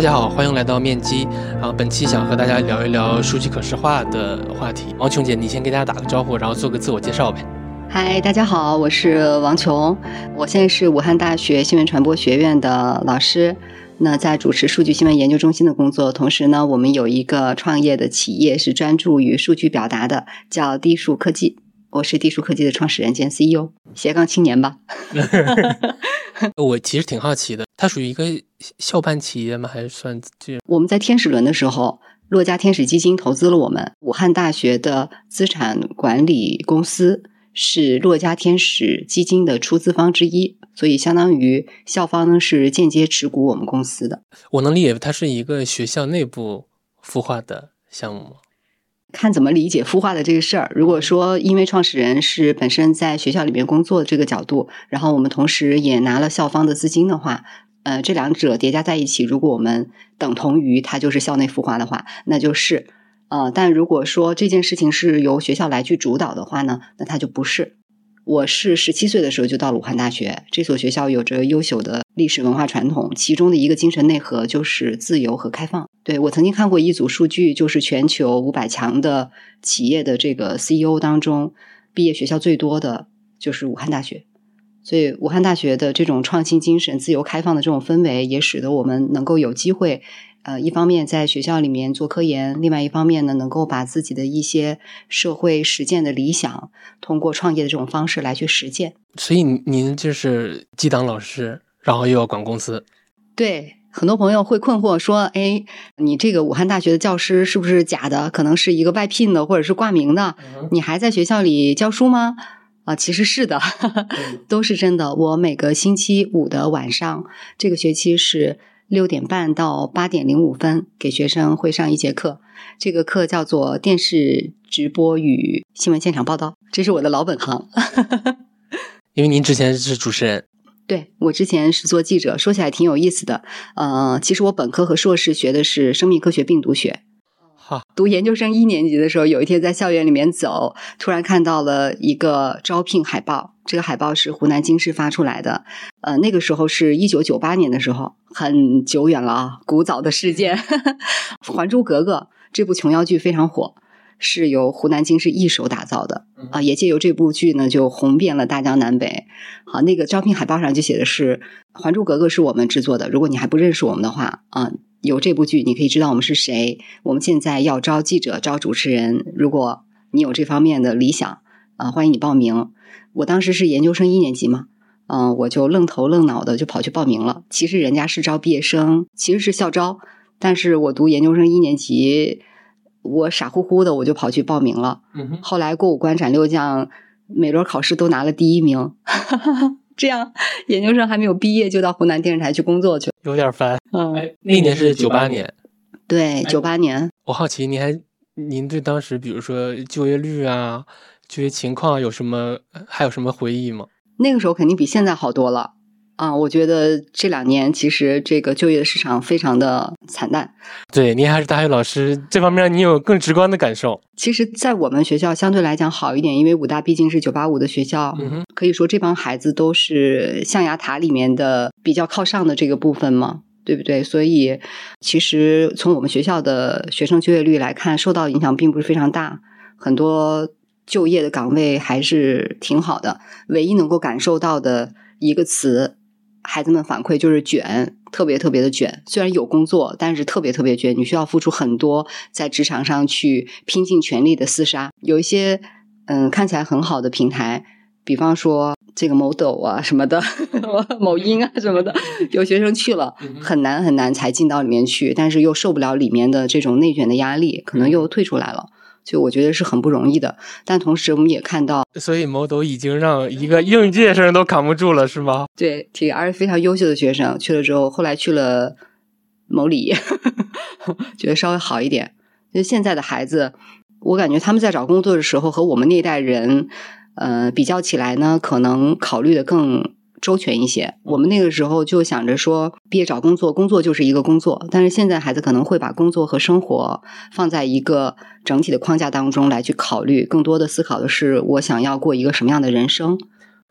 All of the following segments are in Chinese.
大家好，欢迎来到面基。然后本期想和大家聊一聊数据可视化的话题。王琼姐，你先给大家打个招呼，然后做个自我介绍呗。嗨，大家好，我是王琼，我现在是武汉大学新闻传播学院的老师，那在主持数据新闻研究中心的工作，同时呢，我们有一个创业的企业是专注于数据表达的，叫低数科技。我是地数科技的创始人兼 CEO，斜杠青年吧。我其实挺好奇的，它属于一个校办企业吗？还是算这？我们在天使轮的时候，洛家天使基金投资了我们，武汉大学的资产管理公司是洛家天使基金的出资方之一，所以相当于校方呢是间接持股我们公司的。我能理解，它是一个学校内部孵化的项目吗？看怎么理解孵化的这个事儿。如果说因为创始人是本身在学校里面工作的这个角度，然后我们同时也拿了校方的资金的话，呃，这两者叠加在一起，如果我们等同于它就是校内孵化的话，那就是。呃，但如果说这件事情是由学校来去主导的话呢，那它就不是。我是十七岁的时候就到了武汉大学，这所学校有着优秀的历史文化传统，其中的一个精神内核就是自由和开放。对我曾经看过一组数据，就是全球五百强的企业的这个 CEO 当中，毕业学校最多的就是武汉大学。所以武汉大学的这种创新精神、自由开放的这种氛围，也使得我们能够有机会。呃，一方面在学校里面做科研，另外一方面呢，能够把自己的一些社会实践的理想，通过创业的这种方式来去实践。所以您就是既当老师，然后又要管公司。对，很多朋友会困惑说：“哎，你这个武汉大学的教师是不是假的？可能是一个外聘的，或者是挂名的？你还在学校里教书吗？”啊，其实是的，都是真的。我每个星期五的晚上，这个学期是。六点半到八点零五分，给学生会上一节课。这个课叫做电视直播与新闻现场报道，这是我的老本行。因为您之前是主持人，对我之前是做记者，说起来挺有意思的。呃，其实我本科和硕士学的是生命科学、病毒学。好，读研究生一年级的时候，有一天在校园里面走，突然看到了一个招聘海报。这个海报是湖南经视发出来的，呃，那个时候是一九九八年的时候，很久远了啊，古早的事件。《还珠格格》这部琼瑶剧非常火，是由湖南经视一手打造的啊，也借由这部剧呢，就红遍了大江南北。好，那个招聘海报上就写的是《还珠格格》是我们制作的，如果你还不认识我们的话啊，有这部剧你可以知道我们是谁。我们现在要招记者、招主持人，如果你有这方面的理想啊，欢迎你报名。我当时是研究生一年级嘛，嗯，我就愣头愣脑的就跑去报名了。其实人家是招毕业生，其实是校招，但是我读研究生一年级，我傻乎乎的我就跑去报名了。后来过五关斩六将，每轮考试都拿了第一名，这样研究生还没有毕业就到湖南电视台去工作去了，有点烦。嗯，那年是九八年，对，九八年。我好奇，您还您对当时比如说就业率啊？就业情况有什么？还有什么回忆吗？那个时候肯定比现在好多了啊！我觉得这两年其实这个就业市场非常的惨淡。对，您还是大学老师，这方面你有更直观的感受。其实，在我们学校相对来讲好一点，因为武大毕竟是九八五的学校，可以说这帮孩子都是象牙塔里面的比较靠上的这个部分嘛，对不对？所以，其实从我们学校的学生就业率来看，受到影响并不是非常大，很多。就业的岗位还是挺好的，唯一能够感受到的一个词，孩子们反馈就是卷，特别特别的卷。虽然有工作，但是特别特别卷，你需要付出很多，在职场上去拼尽全力的厮杀。有一些嗯看起来很好的平台，比方说这个某抖啊什么的，某音啊什么的，有学生去了，很难很难才进到里面去，但是又受不了里面的这种内卷的压力，可能又退出来了。就我觉得是很不容易的，但同时我们也看到，所以某抖已经让一个应届生都扛不住了，是吗？对，体而且非常优秀的学生去了之后，后来去了某理，觉得稍微好一点。就现在的孩子，我感觉他们在找工作的时候和我们那一代人，呃，比较起来呢，可能考虑的更。周全一些。我们那个时候就想着说，毕业找工作，工作就是一个工作。但是现在孩子可能会把工作和生活放在一个整体的框架当中来去考虑，更多的思考的是我想要过一个什么样的人生。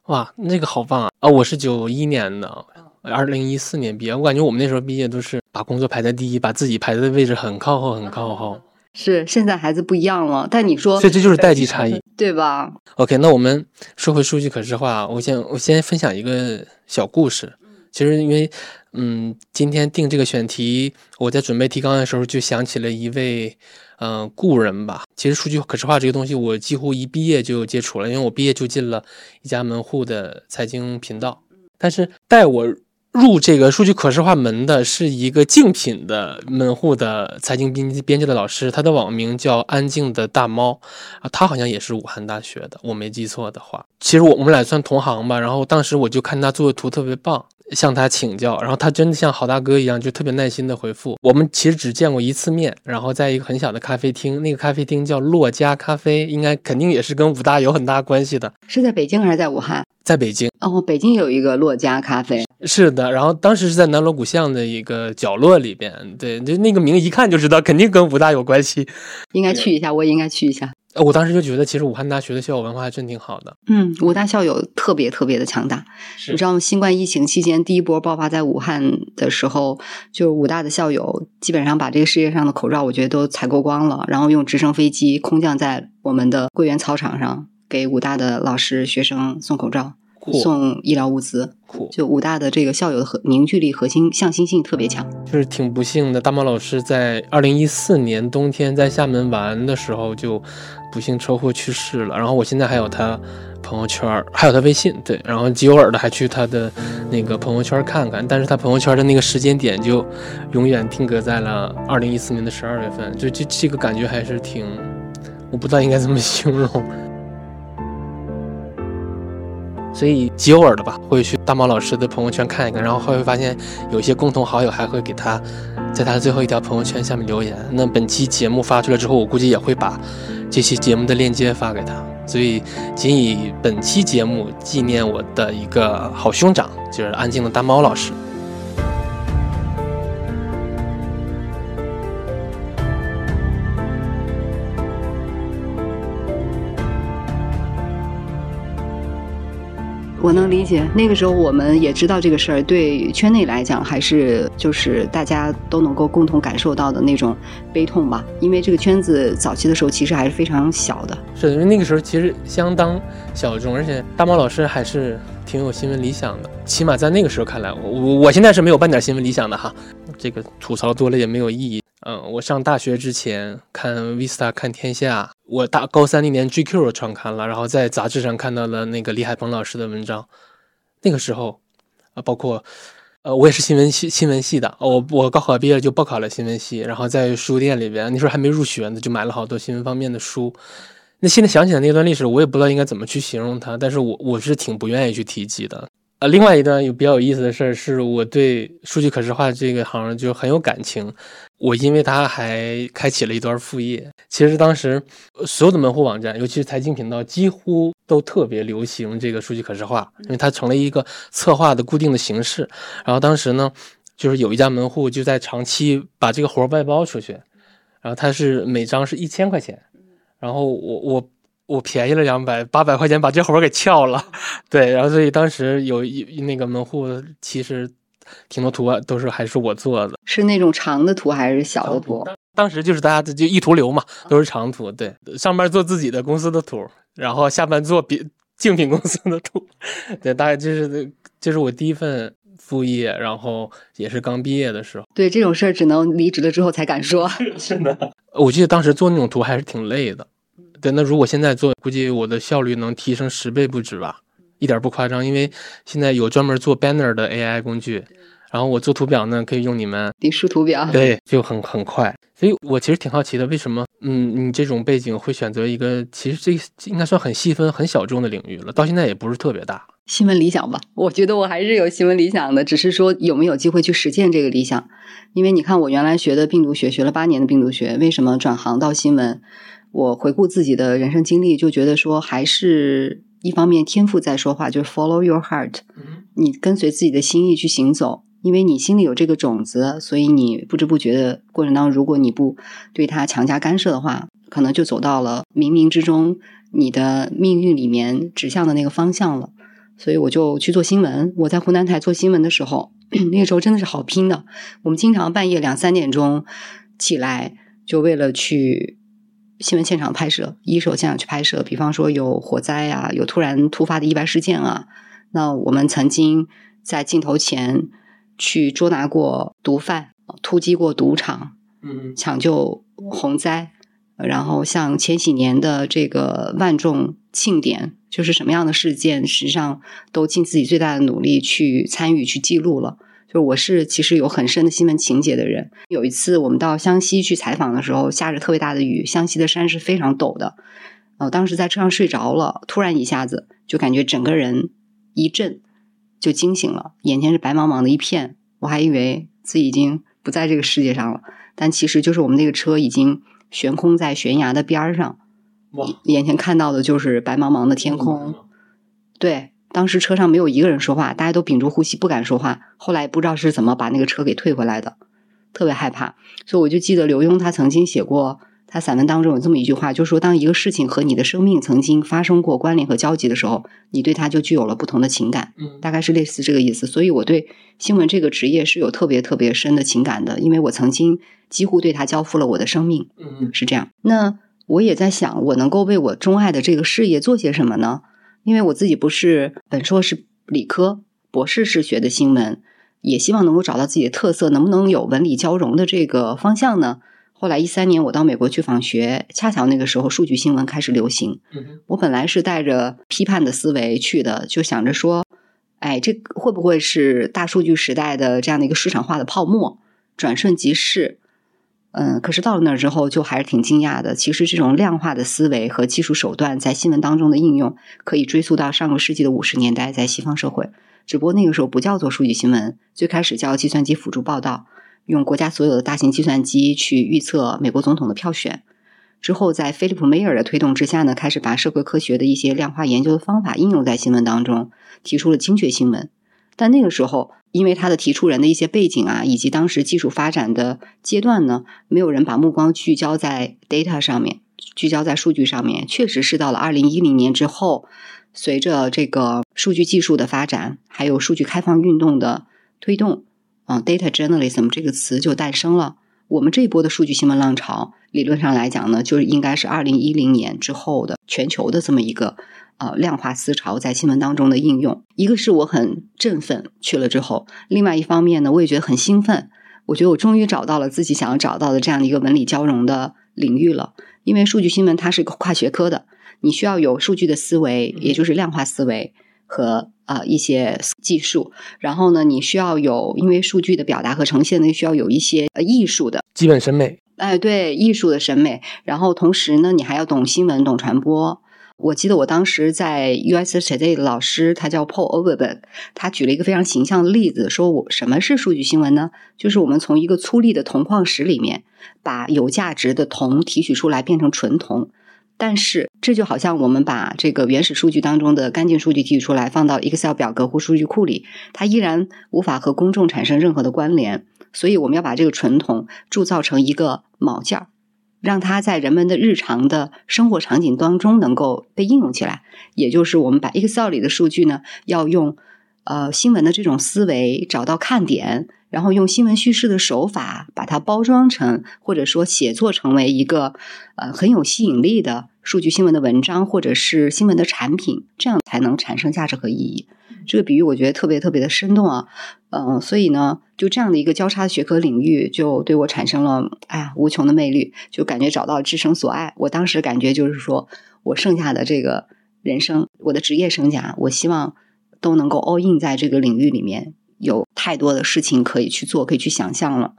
哇，那个好棒啊！啊，我是九一年的，二零一四年毕业，我感觉我们那时候毕业都是把工作排在第一，把自己排的位置很靠后，很靠后。是，现在孩子不一样了，但你说，所以这就是代际差异，对吧？OK，那我们说回数据可视化，我先我先分享一个小故事。其实因为，嗯，今天定这个选题，我在准备提纲的时候就想起了一位，嗯，故人吧。其实数据可视化这个东西，我几乎一毕业就接触了，因为我毕业就进了一家门户的财经频道，但是带我。入这个数据可视化门的是一个竞品的门户的财经编编辑的老师，他的网名叫安静的大猫啊，他好像也是武汉大学的，我没记错的话。其实我我们俩算同行吧。然后当时我就看他做的图特别棒，向他请教，然后他真的像好大哥一样，就特别耐心的回复。我们其实只见过一次面，然后在一个很小的咖啡厅，那个咖啡厅叫洛家咖啡，应该肯定也是跟武大有很大关系的。是在北京还是在武汉？在北京哦，北京有一个洛家咖啡，是的。然后当时是在南锣鼓巷的一个角落里边，对，就那个名一看就知道，肯定跟武大有关系。应该去一下，我也应该去一下。我当时就觉得，其实武汉大学的校友文化还真挺好的。嗯，武大校友特别特别的强大。你知道吗？新冠疫情期间第一波爆发在武汉的时候，就武大的校友基本上把这个世界上的口罩，我觉得都采购光了，然后用直升飞机空降在我们的桂园操场上，给武大的老师学生送口罩。送医疗物资，就武大的这个校友的核凝聚力、核心向心性特别强。就是挺不幸的，大毛老师在二零一四年冬天在厦门玩的时候就不幸车祸去世了。然后我现在还有他朋友圈，还有他微信，对，然后极偶尔的还去他的那个朋友圈看看。但是他朋友圈的那个时间点就永远定格在了二零一四年的十二月份，就这这个感觉还是挺，我不知道应该怎么形容。所以极偶尔的吧，会去大猫老师的朋友圈看一看，然后会发现有些共同好友还会给他，在他的最后一条朋友圈下面留言。那本期节目发出来之后，我估计也会把这期节目的链接发给他。所以仅以本期节目纪念我的一个好兄长，就是安静的大猫老师。我能理解，那个时候我们也知道这个事儿，对圈内来讲，还是就是大家都能够共同感受到的那种悲痛吧。因为这个圈子早期的时候其实还是非常小的，是因为那个时候其实相当小众，而且大猫老师还是挺有新闻理想的，起码在那个时候看来，我我现在是没有半点新闻理想的哈。这个吐槽多了也没有意义。嗯，我上大学之前看 Vista 看天下，我大高三那年 GQ 创刊了，然后在杂志上看到了那个李海鹏老师的文章。那个时候，啊，包括，呃，我也是新闻系新闻系的，我我高考毕业就报考了新闻系，然后在书店里边，那时候还没入学呢，就买了好多新闻方面的书。那现在想起来那段历史，我也不知道应该怎么去形容它，但是我我是挺不愿意去提及的。呃，另外一段有比较有意思的事儿，是我对数据可视化这个行就很有感情。我因为它还开启了一段副业。其实当时所有的门户网站，尤其是财经频道，几乎都特别流行这个数据可视化，因为它成了一个策划的固定的形式。然后当时呢，就是有一家门户就在长期把这个活外包出去，然后它是每张是一千块钱，然后我我。我便宜了两百八百块钱把这活儿给撬了，对，然后所以当时有一那个门户其实挺多图啊都是还是我做的，是那种长的图还是小的图？当时就是大家就一图流嘛，都是长图，对，上班做自己的公司的图，然后下班做别竞品公司的图，对，大概就是这是我第一份副业，然后也是刚毕业的时候。对这种事儿只能离职了之后才敢说。是的，我记得当时做那种图还是挺累的。对，那如果现在做，估计我的效率能提升十倍不止吧，一点不夸张。因为现在有专门做 banner 的 AI 工具，然后我做图表呢，可以用你们你输图表，对，就很很快。所以我其实挺好奇的，为什么，嗯，你这种背景会选择一个其实这应该算很细分、很小众的领域了，到现在也不是特别大。新闻理想吧，我觉得我还是有新闻理想的，只是说有没有机会去实践这个理想。因为你看，我原来学的病毒学，学了八年的病毒学，为什么转行到新闻？我回顾自己的人生经历，就觉得说，还是一方面天赋在说话，就是 follow your heart，你跟随自己的心意去行走，因为你心里有这个种子，所以你不知不觉的过程当中，如果你不对它强加干涉的话，可能就走到了冥冥之中你的命运里面指向的那个方向了。所以我就去做新闻。我在湖南台做新闻的时候，那个时候真的是好拼的。我们经常半夜两三点钟起来，就为了去新闻现场拍摄，一手现场去拍摄。比方说有火灾啊，有突然突发的意外事件啊。那我们曾经在镜头前去捉拿过毒贩，突击过赌场，嗯抢救洪灾。然后像前几年的这个万众庆典，就是什么样的事件，实际上都尽自己最大的努力去参与、去记录了。就我是其实有很深的新闻情节的人。有一次我们到湘西去采访的时候，下着特别大的雨，湘西的山是非常陡的。呃，当时在车上睡着了，突然一下子就感觉整个人一震，就惊醒了，眼前是白茫茫的一片，我还以为自己已经不在这个世界上了，但其实就是我们那个车已经。悬空在悬崖的边儿上，眼前看到的就是白茫茫的天空。对，当时车上没有一个人说话，大家都屏住呼吸，不敢说话。后来不知道是怎么把那个车给退回来的，特别害怕。所以我就记得刘墉他曾经写过，他散文当中有这么一句话，就是说，当一个事情和你的生命曾经发生过关联和交集的时候，你对它就具有了不同的情感。嗯，大概是类似这个意思。所以我对新闻这个职业是有特别特别深的情感的，因为我曾经几乎对它交付了我的生命。嗯是这样。那我也在想，我能够为我钟爱的这个事业做些什么呢？因为我自己不是本硕是理科，博士是学的新闻，也希望能够找到自己的特色，能不能有文理交融的这个方向呢？后来一三年我到美国去访学，恰巧那个时候数据新闻开始流行。嗯我本来是带着批判的思维去的，就想着说，哎，这会不会是大数据时代的这样的一个市场化的泡沫，转瞬即逝？嗯，可是到了那儿之后，就还是挺惊讶的。其实这种量化的思维和技术手段在新闻当中的应用，可以追溯到上个世纪的五十年代，在西方社会。只不过那个时候不叫做数据新闻，最开始叫计算机辅助报道，用国家所有的大型计算机去预测美国总统的票选。之后，在菲利普·梅尔的推动之下呢，开始把社会科学的一些量化研究的方法应用在新闻当中，提出了精确新闻。但那个时候，因为他的提出人的一些背景啊，以及当时技术发展的阶段呢，没有人把目光聚焦在 data 上面，聚焦在数据上面。确实是到了二零一零年之后，随着这个数据技术的发展，还有数据开放运动的推动，啊，data journalism 这个词就诞生了。我们这一波的数据新闻浪潮，理论上来讲呢，就是应该是二零一零年之后的全球的这么一个呃量化思潮在新闻当中的应用。一个是我很振奋去了之后，另外一方面呢，我也觉得很兴奋。我觉得我终于找到了自己想要找到的这样的一个文理交融的领域了。因为数据新闻它是一个跨学科的，你需要有数据的思维，也就是量化思维和啊、呃、一些技术。然后呢，你需要有因为数据的表达和呈现呢，需要有一些呃艺术的基本审美。哎，对艺术的审美。然后同时呢，你还要懂新闻、懂传播。我记得我当时在 US Today 的老师，他叫 Paul Overberg，他举了一个非常形象的例子，说我什么是数据新闻呢？就是我们从一个粗粝的铜矿石里面，把有价值的铜提取出来变成纯铜。但是这就好像我们把这个原始数据当中的干净数据提取出来，放到 Excel 表格或数据库里，它依然无法和公众产生任何的关联。所以我们要把这个纯铜铸造成一个锚件儿。让它在人们的日常的生活场景当中能够被应用起来，也就是我们把 Excel 里的数据呢，要用呃新闻的这种思维找到看点，然后用新闻叙事的手法把它包装成，或者说写作成为一个呃很有吸引力的数据新闻的文章或者是新闻的产品，这样才能产生价值和意义。这个比喻我觉得特别特别的生动啊，嗯，所以呢，就这样的一个交叉学科领域，就对我产生了哎呀无穷的魅力，就感觉找到了至生所爱。我当时感觉就是说我剩下的这个人生，我的职业生涯，我希望都能够 all in 在这个领域里面，有太多的事情可以去做，可以去想象了。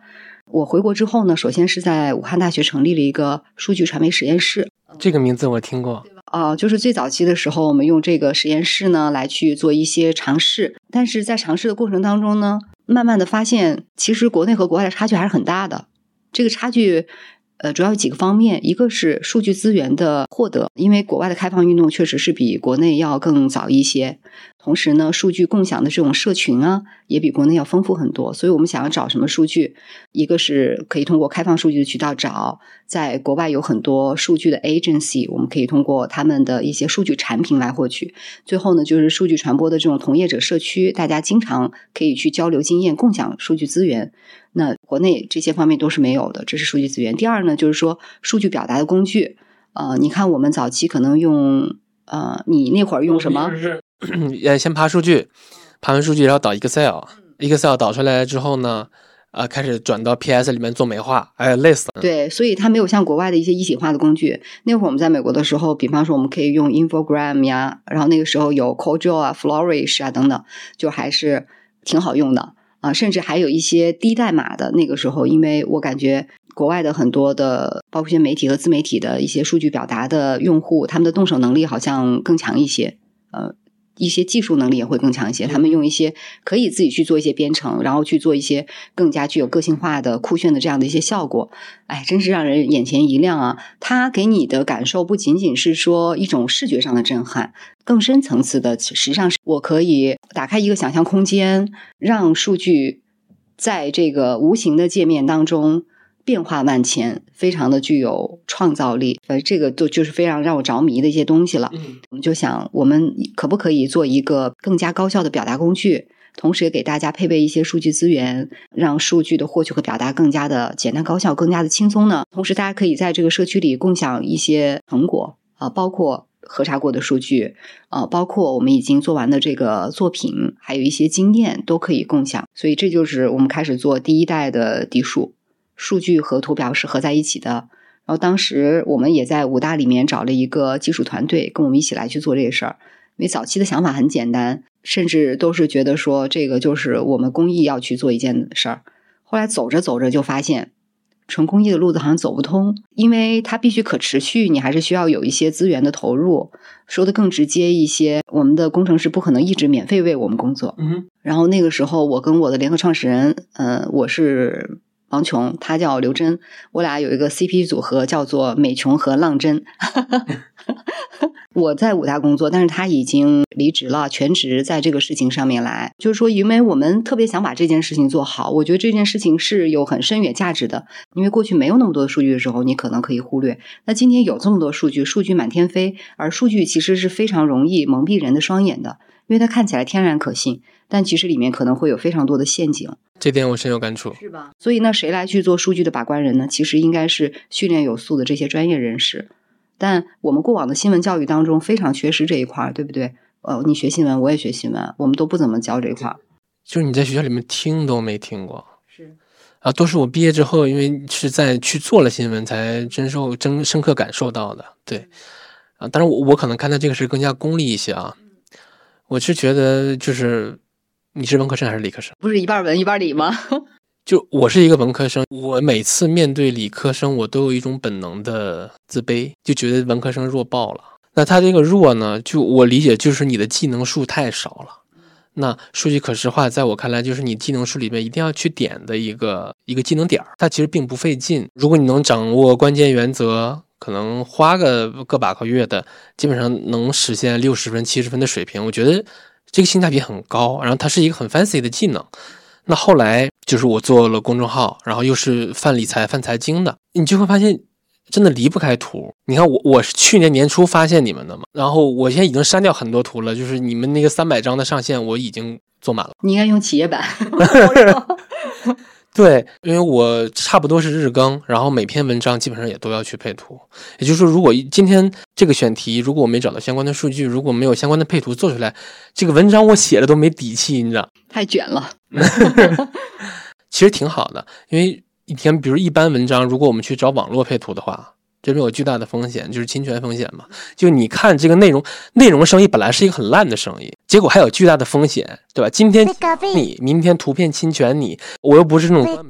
我回国之后呢，首先是在武汉大学成立了一个数据传媒实验室，这个名字我听过。啊、就是最早期的时候，我们用这个实验室呢来去做一些尝试，但是在尝试的过程当中呢，慢慢的发现，其实国内和国外的差距还是很大的。这个差距，呃，主要有几个方面，一个是数据资源的获得，因为国外的开放运动确实是比国内要更早一些。同时呢，数据共享的这种社群啊，也比国内要丰富很多。所以我们想要找什么数据，一个是可以通过开放数据的渠道找，在国外有很多数据的 agency，我们可以通过他们的一些数据产品来获取。最后呢，就是数据传播的这种同业者社区，大家经常可以去交流经验、共享数据资源。那国内这些方面都是没有的，这是数据资源。第二呢，就是说数据表达的工具。呃，你看我们早期可能用呃，你那会儿用什么？呃，先爬数据，爬完数据然后导 Excel，Excel 导出来之后呢，呃，开始转到 PS 里面做美化，哎，累死了。对，所以它没有像国外的一些一体化的工具。那会儿我们在美国的时候，比方说我们可以用 Infogram 呀，然后那个时候有 CodeJo 啊、Flourish 啊等等，就还是挺好用的。啊，甚至还有一些低代码的。那个时候，因为我感觉国外的很多的，包括一些媒体和自媒体的一些数据表达的用户，他们的动手能力好像更强一些。呃。一些技术能力也会更强一些，他们用一些可以自己去做一些编程，然后去做一些更加具有个性化的、酷炫的这样的一些效果。哎，真是让人眼前一亮啊！它给你的感受不仅仅是说一种视觉上的震撼，更深层次的，实际上是我可以打开一个想象空间，让数据在这个无形的界面当中。变化万千，非常的具有创造力，呃，这个都就是非常让我着迷的一些东西了。嗯，我们就想，我们可不可以做一个更加高效的表达工具，同时也给大家配备一些数据资源，让数据的获取和表达更加的简单高效，更加的轻松呢？同时，大家可以在这个社区里共享一些成果啊，包括核查过的数据啊，包括我们已经做完的这个作品，还有一些经验都可以共享。所以，这就是我们开始做第一代的地数。数据和图表是合在一起的，然后当时我们也在武大里面找了一个技术团队，跟我们一起来去做这个事儿。因为早期的想法很简单，甚至都是觉得说这个就是我们公益要去做一件事儿。后来走着走着就发现，纯公益的路子好像走不通，因为它必须可持续，你还是需要有一些资源的投入。说的更直接一些，我们的工程师不可能一直免费为我们工作。嗯，然后那个时候，我跟我的联合创始人，嗯，我是。王琼，他叫刘真，我俩有一个 CP 组合，叫做美琼和浪真。我在武大工作，但是他已经离职了，全职在这个事情上面来。就是说，因为我们特别想把这件事情做好，我觉得这件事情是有很深远价值的。因为过去没有那么多数据的时候，你可能可以忽略。那今天有这么多数据，数据满天飞，而数据其实是非常容易蒙蔽人的双眼的，因为它看起来天然可信，但其实里面可能会有非常多的陷阱。这点我深有感触，是吧？所以那谁来去做数据的把关人呢？其实应该是训练有素的这些专业人士。但我们过往的新闻教育当中非常缺失这一块，对不对？呃，你学新闻，我也学新闻，我们都不怎么教这一块。就是你在学校里面听都没听过，是啊，都是我毕业之后，因为是在去做了新闻，才真受真深刻感受到的。对啊，当然我我可能看待这个是更加功利一些啊。我是觉得就是。你是文科生还是理科生？不是一半文一半理吗？就我是一个文科生，我每次面对理科生，我都有一种本能的自卑，就觉得文科生弱爆了。那他这个弱呢，就我理解就是你的技能数太少了。那数据可视化，在我看来，就是你技能数里面一定要去点的一个一个技能点儿。它其实并不费劲，如果你能掌握关键原则，可能花个个把个月的，基本上能实现六十分、七十分的水平。我觉得。这个性价比很高，然后它是一个很 fancy 的技能。那后来就是我做了公众号，然后又是泛理财、泛财经的，你就会发现真的离不开图。你看我，我是去年年初发现你们的嘛，然后我现在已经删掉很多图了，就是你们那个三百张的上限我已经做满了。你应该用企业版。对，因为我差不多是日更，然后每篇文章基本上也都要去配图。也就是说，如果今天这个选题，如果我没找到相关的数据，如果没有相关的配图做出来，这个文章我写的都没底气，你知道？太卷了。其实挺好的，因为一天，比如一般文章，如果我们去找网络配图的话。这边有巨大的风险，就是侵权风险嘛。就你看这个内容，内容生意本来是一个很烂的生意，结果还有巨大的风险，对吧？今天你，明天图片侵权你，我又不是那种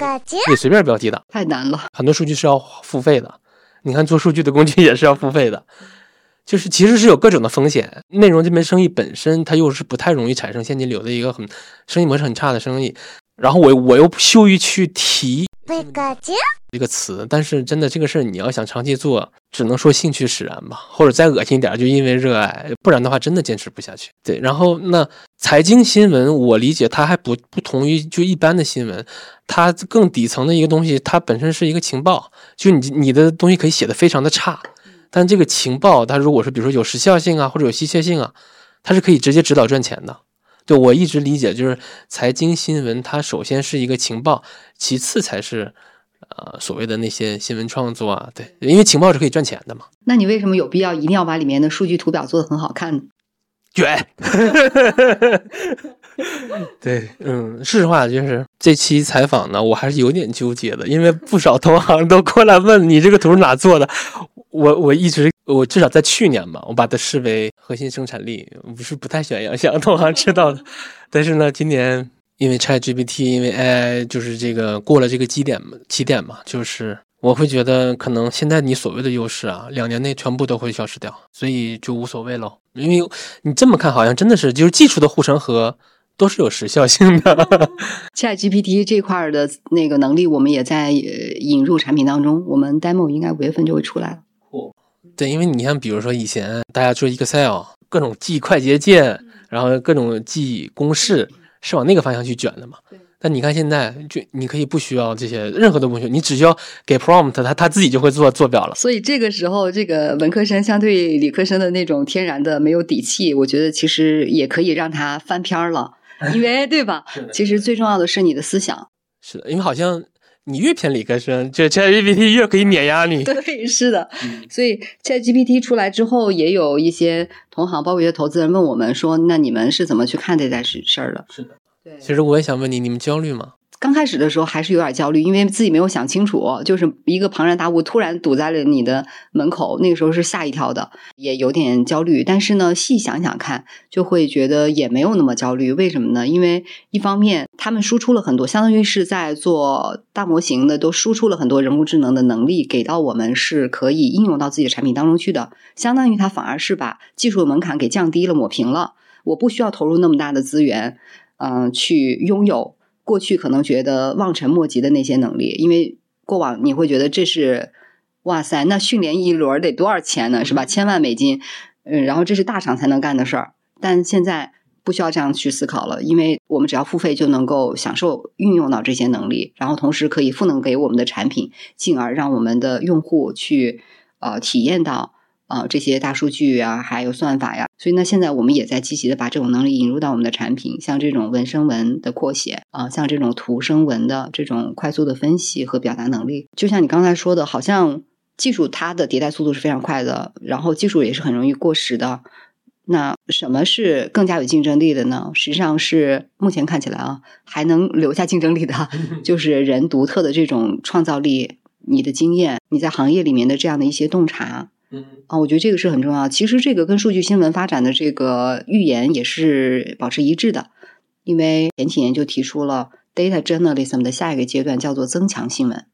你随便标题党，太难了。很多数据是要付费的，你看做数据的工具也是要付费的，就是其实是有各种的风险。内容这门生意本身它又是不太容易产生现金流的一个很生意模式很差的生意，然后我我又羞于去提。一个词，但是真的这个事儿你要想长期做，只能说兴趣使然吧，或者再恶心一点，就因为热爱，不然的话真的坚持不下去。对，然后那财经新闻，我理解它还不不同于就一般的新闻，它更底层的一个东西，它本身是一个情报，就你你的东西可以写的非常的差，但这个情报它如果是比如说有时效性啊，或者有稀缺性啊，它是可以直接指导赚钱的。对我一直理解就是财经新闻，它首先是一个情报，其次才是。呃，所谓的那些新闻创作啊，对，因为情报是可以赚钱的嘛。那你为什么有必要一定要把里面的数据图表做得很好看呢？卷。对，嗯，说实话，就是这期采访呢，我还是有点纠结的，因为不少同行都过来问你这个图是哪做的。我我一直，我至少在去年吧，我把它视为核心生产力，不是不太喜欢杨想同行知道的。但是呢，今年。因为 ChatGPT，因为 AI 就是这个过了这个基点嘛，起点嘛，就是我会觉得可能现在你所谓的优势啊，两年内全部都会消失掉，所以就无所谓喽。因为你这么看，好像真的是就是技术的护城河都是有时效性的。ChatGPT 这块的那个能力，我们也在引入产品当中，我们 demo 应该五月份就会出来了。嚯，对，因为你像比如说以前大家做 Excel，各种记快捷键，然后各种记公式。是往那个方向去卷的嘛？但你看现在，就你可以不需要这些，任何都不需要，你只需要给 prompt，它它自己就会做做表了。所以这个时候，这个文科生相对理科生的那种天然的没有底气，我觉得其实也可以让他翻篇了，因为对吧？其实最重要的是你的思想。是的，因为好像你越偏理科生，这 ChatGPT 越可以碾压你。对，是的。所以 ChatGPT 出来之后，也有一些同行，包括一些投资人问我们说：“那你们是怎么去看这件事事儿的？”是的。对其实我也想问你，你们焦虑吗？刚开始的时候还是有点焦虑，因为自己没有想清楚，就是一个庞然大物突然堵在了你的门口，那个时候是吓一跳的，也有点焦虑。但是呢，细想想看，就会觉得也没有那么焦虑。为什么呢？因为一方面他们输出了很多，相当于是在做大模型的，都输出了很多人工智能的能力给到我们，是可以应用到自己的产品当中去的。相当于它反而是把技术的门槛给降低了、抹平了。我不需要投入那么大的资源。嗯，去拥有过去可能觉得望尘莫及的那些能力，因为过往你会觉得这是哇塞，那训练一轮得多少钱呢？是吧？千万美金，嗯，然后这是大厂才能干的事儿。但现在不需要这样去思考了，因为我们只要付费就能够享受运用到这些能力，然后同时可以赋能给我们的产品，进而让我们的用户去呃体验到。啊，这些大数据啊，还有算法呀，所以呢，现在我们也在积极的把这种能力引入到我们的产品，像这种文生文的扩写啊，像这种图生文的这种快速的分析和表达能力。就像你刚才说的，好像技术它的迭代速度是非常快的，然后技术也是很容易过时的。那什么是更加有竞争力的呢？实际上是目前看起来啊，还能留下竞争力的，就是人独特的这种创造力，你的经验，你在行业里面的这样的一些洞察。嗯啊，我觉得这个是很重要。其实这个跟数据新闻发展的这个预言也是保持一致的，因为前几年就提出了 data journalism 的下一个阶段叫做增强新闻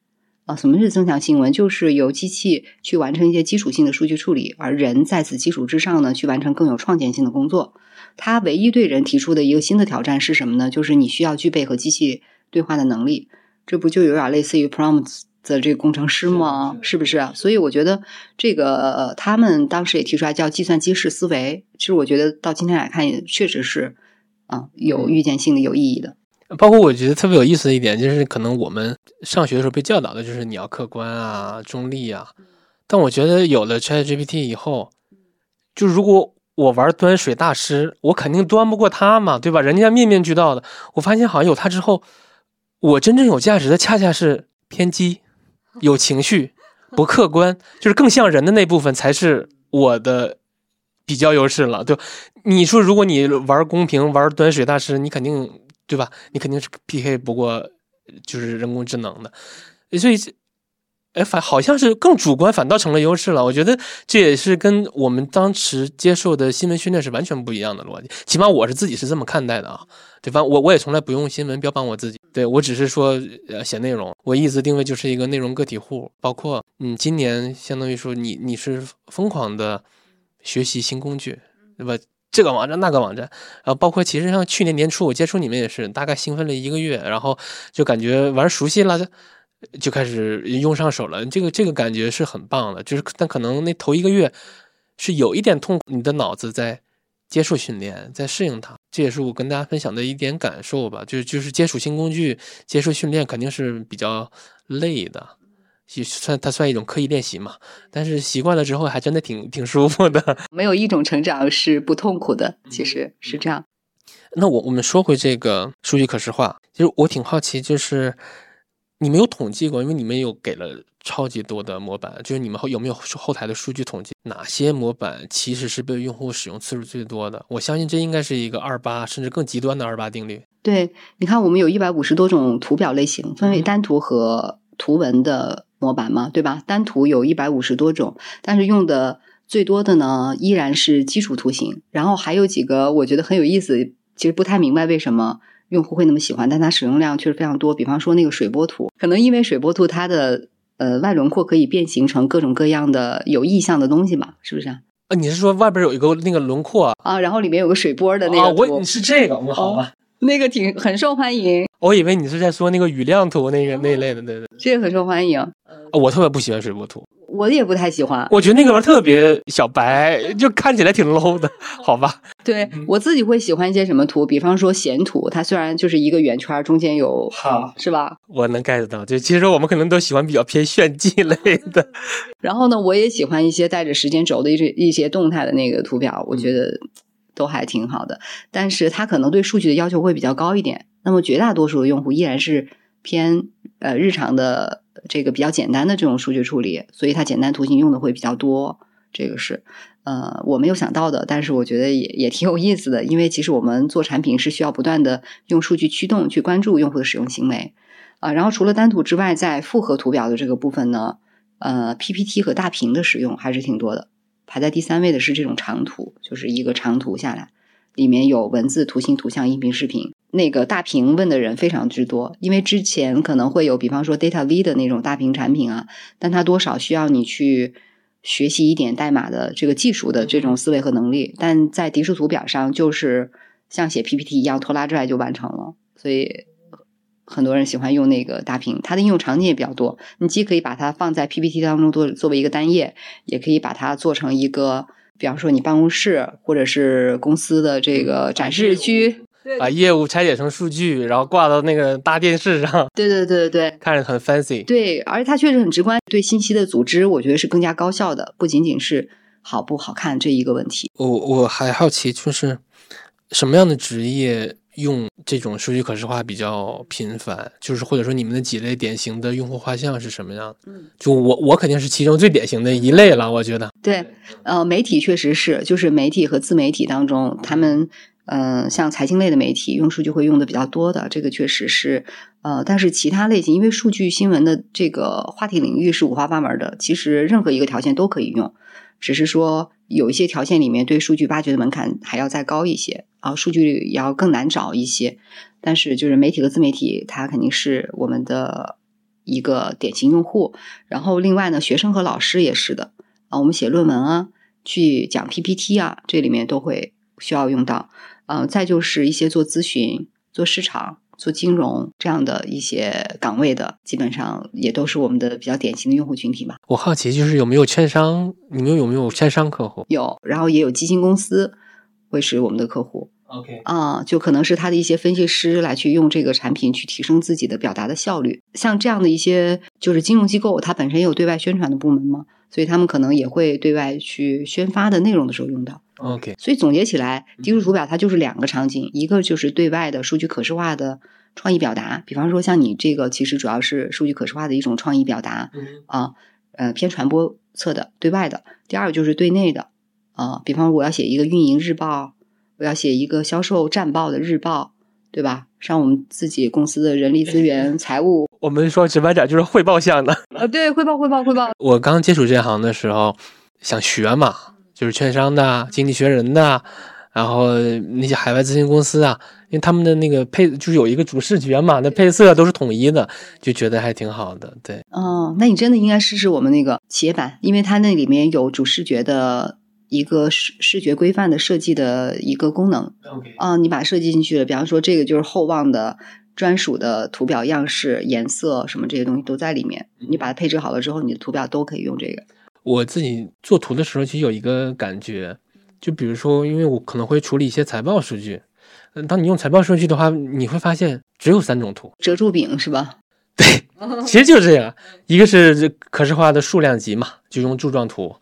啊。什么是增强新闻？就是由机器去完成一些基础性的数据处理，而人在此基础之上呢，去完成更有创建性的工作。它唯一对人提出的一个新的挑战是什么呢？就是你需要具备和机器对话的能力。这不就有点类似于 prompts？的这个工程师吗？是不是？所以我觉得这个他们当时也提出来叫计算机式思维。其实我觉得到今天来看，也确实是啊有预见性的、有意义的。包括我觉得特别有意思的一点，就是可能我们上学的时候被教导的就是你要客观啊、中立啊。但我觉得有了 ChatGPT 以后，就如果我玩端水大师，我肯定端不过他嘛，对吧？人家面面俱到的。我发现好像有他之后，我真正有价值的恰恰是偏激。有情绪，不客观，就是更像人的那部分才是我的比较优势了。对，你说如果你玩公平，玩端水大师，你肯定对吧？你肯定是 PK 不过就是人工智能的，所以。哎，反好像是更主观，反倒成了优势了。我觉得这也是跟我们当时接受的新闻训练是完全不一样的逻辑。起码我是自己是这么看待的啊。对吧？我我也从来不用新闻标榜我自己，对我只是说呃写内容。我一直定位就是一个内容个体户。包括嗯，今年相当于说你你是疯狂的学习新工具，对吧？这个网站那个网站，然后包括其实像去年年初我接触你们也是大概兴奋了一个月，然后就感觉玩熟悉了。就开始用上手了。这个这个感觉是很棒的，就是但可能那头一个月是有一点痛苦，你的脑子在接受训练，在适应它。这也是我跟大家分享的一点感受吧。就是就是接触新工具、接受训练，肯定是比较累的。也算它算一种刻意练习嘛，但是习惯了之后还真的挺挺舒服的。没有一种成长是不痛苦的，其实是这样。那我我们说回这个数据可视化，其实我挺好奇，就是你没有统计过，因为你们有给了超级多的模板，就是你们后有没有后台的数据统计，哪些模板其实是被用户使用次数最多的？我相信这应该是一个二八甚至更极端的二八定律。对，你看我们有一百五十多种图表类型，分为单图和图文的。模板嘛，对吧？单图有一百五十多种，但是用的最多的呢，依然是基础图形。然后还有几个我觉得很有意思，其实不太明白为什么用户会那么喜欢，但它使用量确实非常多。比方说那个水波图，可能因为水波图它的呃外轮廓可以变形成各种各样的有意向的东西嘛，是不是啊？你是说外边有一个那个轮廓啊？然后里面有个水波的那个啊？我是这个，我好吧。那个挺很受欢迎，我以为你是在说那个雨量图那个那一类的，对对，这个很受欢迎。我特别不喜欢水波图，我也不太喜欢。我觉得那个玩意儿特别小白，就看起来挺 low 的，好吧？对我自己会喜欢一些什么图，比方说弦图，它虽然就是一个圆圈，中间有，好是吧？我能 get 到，就其实我们可能都喜欢比较偏炫技类的。然后呢，我也喜欢一些带着时间轴的一些一些动态的那个图表，我觉得。都还挺好的，但是它可能对数据的要求会比较高一点。那么绝大多数的用户依然是偏呃日常的这个比较简单的这种数据处理，所以它简单图形用的会比较多。这个是呃我没有想到的，但是我觉得也也挺有意思的。因为其实我们做产品是需要不断的用数据驱动去关注用户的使用行为啊。然后除了单图之外，在复合图表的这个部分呢，呃 PPT 和大屏的使用还是挺多的。排在第三位的是这种长图，就是一个长图下来，里面有文字、图形、图像、音频、视频。那个大屏问的人非常之多，因为之前可能会有，比方说 Data V 的那种大屏产品啊，但它多少需要你去学习一点代码的这个技术的这种思维和能力。但在迪数图表上，就是像写 PPT 一样拖拉拽就完成了，所以。很多人喜欢用那个大屏，它的应用场景也比较多。你既可以把它放在 PPT 当中做作为一个单页，也可以把它做成一个，比方说你办公室或者是公司的这个展示区，把业务拆解成数据，然后挂到那个大电视上。对对对对对，看着很 fancy。对，而且它确实很直观，对信息的组织，我觉得是更加高效的，不仅仅是好不好看这一个问题。我我还好奇，就是什么样的职业？用这种数据可视化比较频繁，就是或者说你们的几类典型的用户画像是什么样？嗯，就我我肯定是其中最典型的一类了，我觉得。对，呃，媒体确实是，就是媒体和自媒体当中，他们嗯，像财经类的媒体用数据会用的比较多的，这个确实是。呃，但是其他类型，因为数据新闻的这个话题领域是五花八门的，其实任何一个条件都可以用，只是说。有一些条件里面对数据挖掘的门槛还要再高一些啊，数据要更难找一些。但是就是媒体和自媒体，它肯定是我们的一个典型用户。然后另外呢，学生和老师也是的啊，我们写论文啊，去讲 PPT 啊，这里面都会需要用到。嗯，再就是一些做咨询、做市场。做金融这样的一些岗位的，基本上也都是我们的比较典型的用户群体吧。我好奇，就是有没有券商？你们有没有券商客户？有，然后也有基金公司会是我们的客户。OK，啊，就可能是他的一些分析师来去用这个产品去提升自己的表达的效率。像这样的一些就是金融机构，它本身也有对外宣传的部门嘛，所以他们可能也会对外去宣发的内容的时候用到。OK，所以总结起来，低数图表它就是两个场景，一个就是对外的数据可视化的创意表达，比方说像你这个其实主要是数据可视化的一种创意表达，啊，呃偏传播侧的对外的。第二个就是对内的，啊，比方我要写一个运营日报，我要写一个销售战报的日报，对吧？上我们自己公司的人力资源、财务，我们说直白点就是汇报项的。呃，对，汇报汇报汇报。我刚接触这行的时候，想学嘛。就是券商的、经济学人的，然后那些海外咨询公司啊，因为他们的那个配就是有一个主视觉嘛，那配色都是统一的，就觉得还挺好的。对，哦，那你真的应该试试我们那个企业版，因为它那里面有主视觉的一个视视觉规范的设计的一个功能。OK，啊，你把它设计进去了，比方说这个就是厚望的专属的图表样式、颜色什么这些东西都在里面。你把它配置好了之后，你的图表都可以用这个。我自己做图的时候，其实有一个感觉，就比如说，因为我可能会处理一些财报数据，嗯，当你用财报数据的话，你会发现只有三种图，折柱饼是吧？对，其实就是这样，一个是这可视化的数量级嘛，就用柱状图，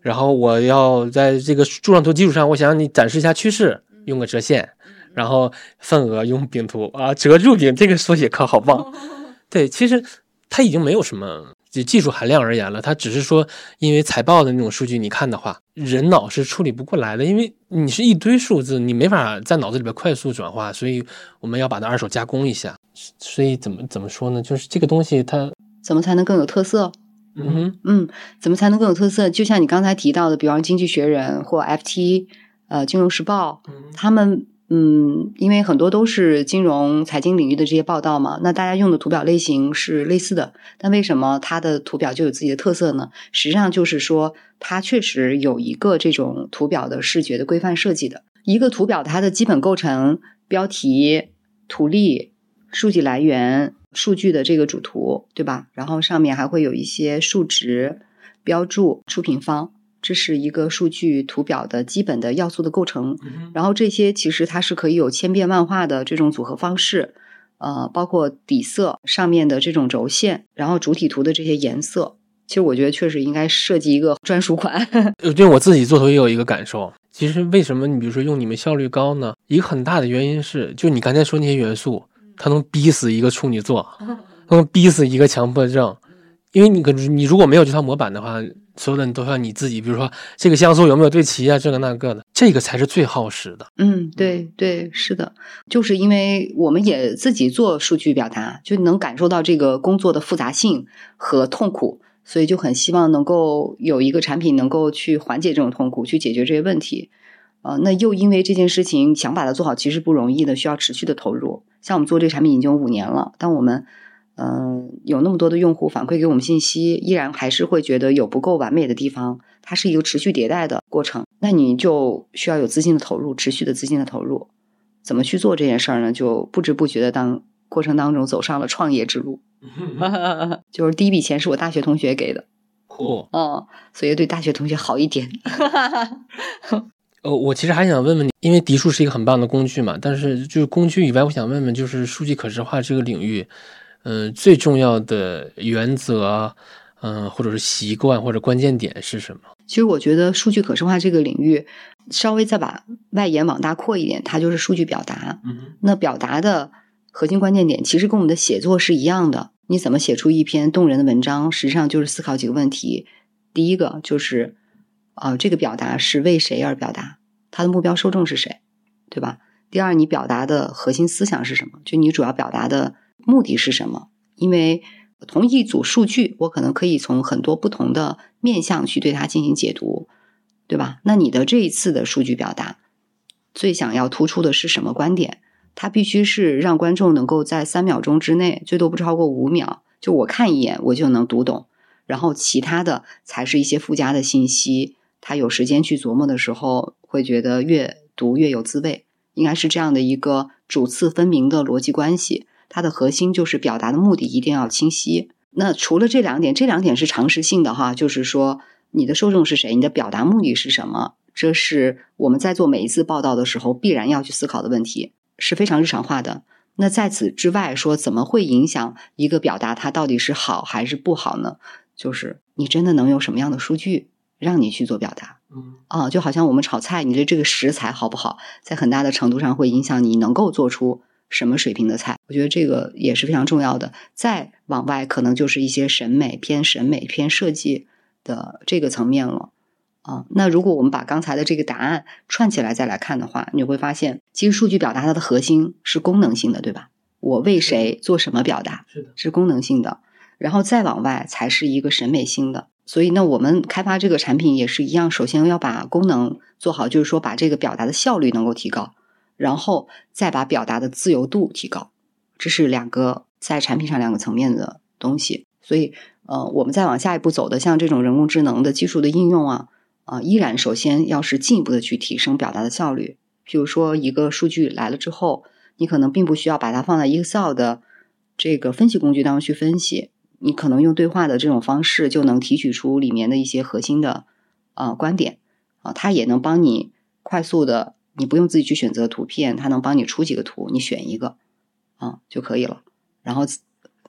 然后我要在这个柱状图基础上，我想让你展示一下趋势，用个折线，然后份额用饼图啊，折柱饼这个缩写可好棒。对，其实它已经没有什么就技术含量而言了，它只是说，因为财报的那种数据，你看的话，人脑是处理不过来的，因为你是一堆数字，你没法在脑子里边快速转化，所以我们要把它二手加工一下。所以怎么怎么说呢？就是这个东西它怎么才能更有特色？嗯哼嗯，怎么才能更有特色？就像你刚才提到的，比方《经济学人》或 FT，呃，《金融时报》，他们嗯，因为很多都是金融财经领域的这些报道嘛，那大家用的图表类型是类似的，但为什么它的图表就有自己的特色呢？实际上就是说，它确实有一个这种图表的视觉的规范设计的。一个图表它的基本构成、标题、图例、数据来源。数据的这个主图，对吧？然后上面还会有一些数值标注、出品方，这是一个数据图表的基本的要素的构成。然后这些其实它是可以有千变万化的这种组合方式，呃，包括底色上面的这种轴线，然后主体图的这些颜色。其实我觉得确实应该设计一个专属款。对我自己做图也有一个感受，其实为什么你比如说用你们效率高呢？一个很大的原因是，就你刚才说那些元素。它能逼死一个处女座，能逼死一个强迫症，因为你可你如果没有这套模板的话，所有的你都要你自己，比如说这个像素有没有对齐啊，这个那个的，这个才是最耗时的。嗯，对对，是的，就是因为我们也自己做数据表达，就能感受到这个工作的复杂性和痛苦，所以就很希望能够有一个产品能够去缓解这种痛苦，去解决这些问题。呃，那又因为这件事情想把它做好，其实不容易的，需要持续的投入。像我们做这个产品已经五年了，但我们嗯有那么多的用户反馈给我们信息，依然还是会觉得有不够完美的地方。它是一个持续迭代的过程，那你就需要有资金的投入，持续的资金的投入。怎么去做这件事儿呢？就不知不觉的当过程当中走上了创业之路。就是第一笔钱是我大学同学给的，嚯，哦，所以对大学同学好一点。哦，我其实还想问问你，因为迪数是一个很棒的工具嘛，但是就是工具以外，我想问问，就是数据可视化这个领域，嗯，最重要的原则，嗯，或者是习惯或者关键点是什么？其实我觉得数据可视化这个领域，稍微再把外延往大扩一点，它就是数据表达。嗯，那表达的核心关键点，其实跟我们的写作是一样的。你怎么写出一篇动人的文章，实际上就是思考几个问题。第一个就是。啊，这个表达是为谁而表达？他的目标受众是谁，对吧？第二，你表达的核心思想是什么？就你主要表达的目的是什么？因为同一组数据，我可能可以从很多不同的面向去对它进行解读，对吧？那你的这一次的数据表达，最想要突出的是什么观点？它必须是让观众能够在三秒钟之内，最多不超过五秒，就我看一眼我就能读懂，然后其他的才是一些附加的信息。他有时间去琢磨的时候，会觉得越读越有滋味，应该是这样的一个主次分明的逻辑关系。它的核心就是表达的目的一定要清晰。那除了这两点，这两点是常识性的哈，就是说你的受众是谁，你的表达目的是什么，这是我们在做每一次报道的时候必然要去思考的问题，是非常日常化的。那在此之外，说怎么会影响一个表达它到底是好还是不好呢？就是你真的能有什么样的数据？让你去做表达，嗯啊，就好像我们炒菜，你的这个食材好不好，在很大的程度上会影响你能够做出什么水平的菜。我觉得这个也是非常重要的。再往外，可能就是一些审美偏审美偏设计的这个层面了啊。那如果我们把刚才的这个答案串起来再来看的话，你会发现，其实数据表达它的核心是功能性的，对吧？我为谁做什么表达，是的，是功能性的。然后再往外，才是一个审美性的。所以，那我们开发这个产品也是一样，首先要把功能做好，就是说把这个表达的效率能够提高，然后再把表达的自由度提高，这是两个在产品上两个层面的东西。所以，呃，我们再往下一步走的，像这种人工智能的技术的应用啊，啊，依然首先要是进一步的去提升表达的效率。譬如说，一个数据来了之后，你可能并不需要把它放在 Excel 的这个分析工具当中去分析，你可能用对话的这种方式就能提取出里面的一些核心的呃观点啊，它也能帮你快速的，你不用自己去选择图片，它能帮你出几个图，你选一个啊就可以了。然后，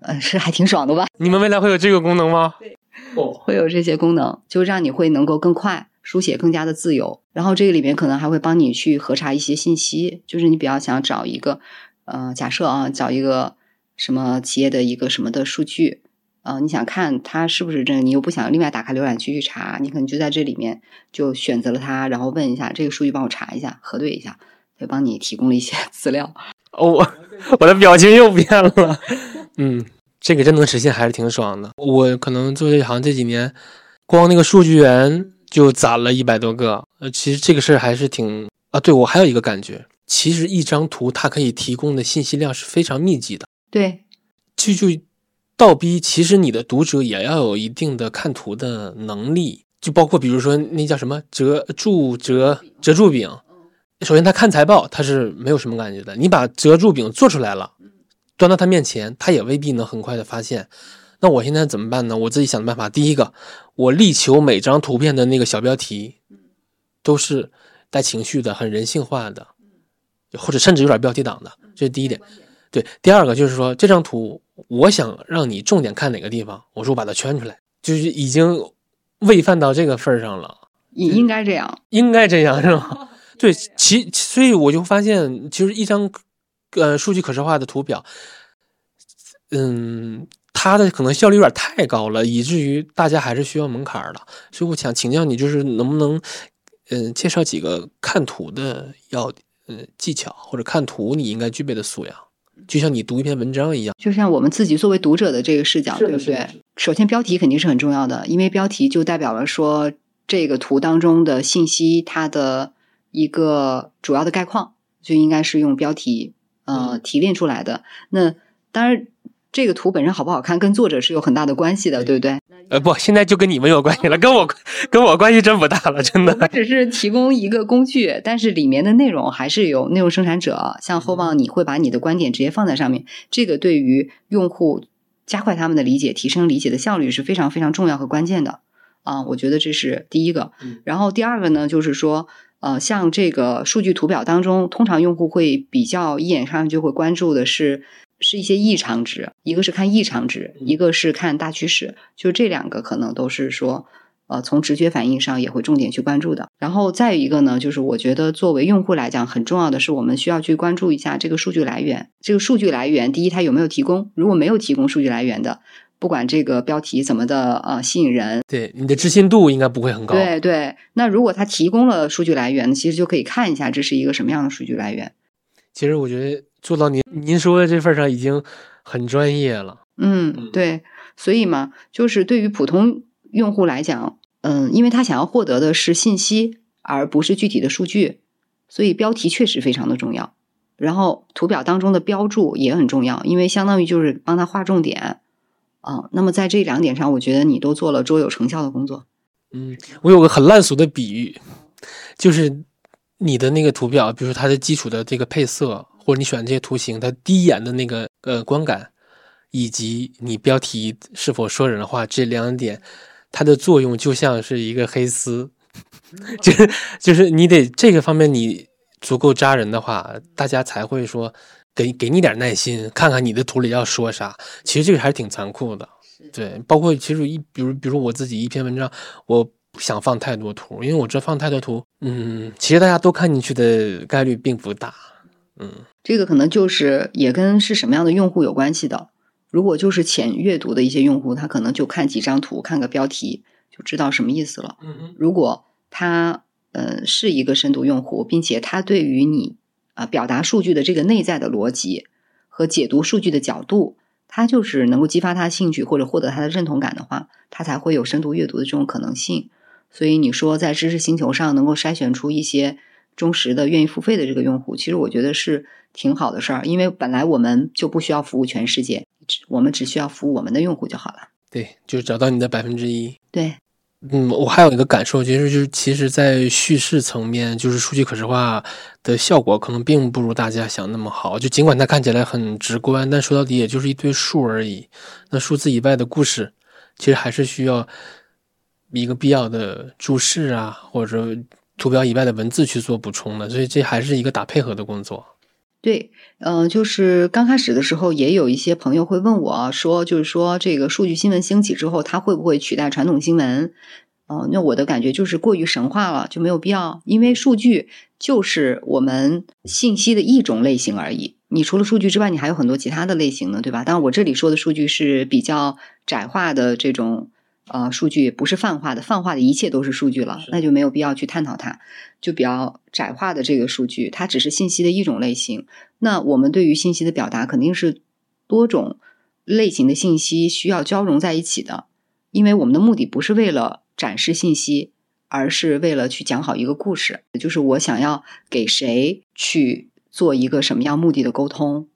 呃，是还挺爽的吧？你们未来会有这个功能吗？对，哦，会有这些功能，就让你会能够更快。书写更加的自由，然后这个里面可能还会帮你去核查一些信息，就是你比较想找一个，呃，假设啊，找一个什么企业的一个什么的数据，呃，你想看它是不是真，你又不想另外打开浏览器去查，你可能就在这里面就选择了它，然后问一下这个数据帮我查一下，核对一下，就帮你提供了一些 资料。哦，我我的表情又变了，嗯，这个真能实现还是挺爽的。我可能做这行这几年，光那个数据源。就攒了一百多个，呃，其实这个事儿还是挺啊。对我还有一个感觉，其实一张图它可以提供的信息量是非常密集的。对，就就倒逼，其实你的读者也要有一定的看图的能力。就包括比如说那叫什么折柱折折柱饼，首先他看财报他是没有什么感觉的，你把折柱饼做出来了，端到他面前，他也未必能很快的发现。那我现在怎么办呢？我自己想的办法，第一个，我力求每张图片的那个小标题，都是带情绪的、很人性化的，或者甚至有点标题党的，这是第一点。对，第二个就是说，这张图我想让你重点看哪个地方，我说我把它圈出来，就是已经喂饭到这个份儿上了。也应该这样，应该这样是吗？对，其所以我就发现，其实一张呃数据可视化的图表，嗯。它的可能效率有点太高了，以至于大家还是需要门槛的。所以我想请教你，就是能不能，嗯，介绍几个看图的要呃技巧，或者看图你应该具备的素养，就像你读一篇文章一样。就像我们自己作为读者的这个视角，对不对？首先，标题肯定是很重要的，因为标题就代表了说这个图当中的信息它的一个主要的概况，就应该是用标题呃提炼出来的。那当然。这个图本身好不好看，跟作者是有很大的关系的，对不对？呃，不，现在就跟你们有关系了，跟我跟我关系真不大了，真的。只是提供一个工具，但是里面的内容还是有内容生产者。像厚望，你会把你的观点直接放在上面，这个对于用户加快他们的理解、提升理解的效率是非常非常重要和关键的啊！我觉得这是第一个。然后第二个呢，就是说，呃，像这个数据图表当中，通常用户会比较一眼上就会关注的是。是一些异常值，一个是看异常值，一个是看大趋势，就这两个可能都是说，呃，从直觉反应上也会重点去关注的。然后再一个呢，就是我觉得作为用户来讲，很重要的是我们需要去关注一下这个数据来源。这个数据来源，第一，它有没有提供？如果没有提供数据来源的，不管这个标题怎么的呃吸引人，对你的置信度应该不会很高。对对，那如果它提供了数据来源，其实就可以看一下这是一个什么样的数据来源。其实我觉得。做到您您说的这份上已经很专业了。嗯，对，所以嘛，就是对于普通用户来讲，嗯，因为他想要获得的是信息，而不是具体的数据，所以标题确实非常的重要。然后图表当中的标注也很重要，因为相当于就是帮他划重点啊。那么在这两点上，我觉得你都做了卓有成效的工作。嗯，我有个很烂俗的比喻，就是你的那个图表，比如说它的基础的这个配色。或者你选这些图形，它第一眼的那个呃观感，以及你标题是否说人话这两点，它的作用就像是一个黑丝，就是就是你得这个方面你足够扎人的话，大家才会说给给你点耐心，看看你的图里要说啥。其实这个还是挺残酷的，对。包括其实一比如比如我自己一篇文章，我不想放太多图，因为我这放太多图，嗯，其实大家都看进去的概率并不大。嗯，这个可能就是也跟是什么样的用户有关系的。如果就是浅阅读的一些用户，他可能就看几张图，看个标题就知道什么意思了。嗯如果他呃是一个深度用户，并且他对于你啊表达数据的这个内在的逻辑和解读数据的角度，他就是能够激发他兴趣或者获得他的认同感的话，他才会有深度阅读的这种可能性。所以你说在知识星球上能够筛选出一些。忠实的愿意付费的这个用户，其实我觉得是挺好的事儿，因为本来我们就不需要服务全世界，我们只需要服务我们的用户就好了。对，就是找到你的百分之一。对，嗯，我还有一个感受，其实就是其实，在叙事层面，就是数据可视化的效果可能并不如大家想那么好。就尽管它看起来很直观，但说到底也就是一堆数而已。那数字以外的故事，其实还是需要一个必要的注释啊，或者图表以外的文字去做补充的。所以这还是一个打配合的工作。对，嗯，就是刚开始的时候，也有一些朋友会问我说，就是说这个数据新闻兴起之后，它会不会取代传统新闻？哦，那我的感觉就是过于神话了，就没有必要，因为数据就是我们信息的一种类型而已。你除了数据之外，你还有很多其他的类型呢，对吧？当然，我这里说的数据是比较窄化的这种。呃，数据不是泛化的，泛化的一切都是数据了，那就没有必要去探讨它。就比较窄化的这个数据，它只是信息的一种类型。那我们对于信息的表达，肯定是多种类型的信息需要交融在一起的。因为我们的目的不是为了展示信息，而是为了去讲好一个故事。就是我想要给谁去做一个什么样目的的沟通，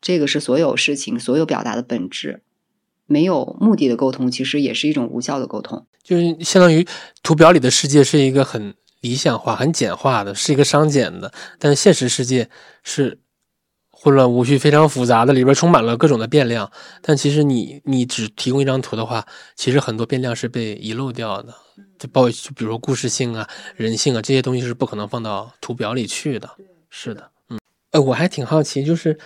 这个是所有事情、所有表达的本质。没有目的的沟通，其实也是一种无效的沟通。就是相当于图表里的世界是一个很理想化、很简化的，是一个商简的；但现实世界是混乱无序、非常复杂的，里边充满了各种的变量。但其实你你只提供一张图的话，其实很多变量是被遗漏掉的。就包就比如说故事性啊、人性啊这些东西是不可能放到图表里去的。是的，嗯，呃，我还挺好奇，就是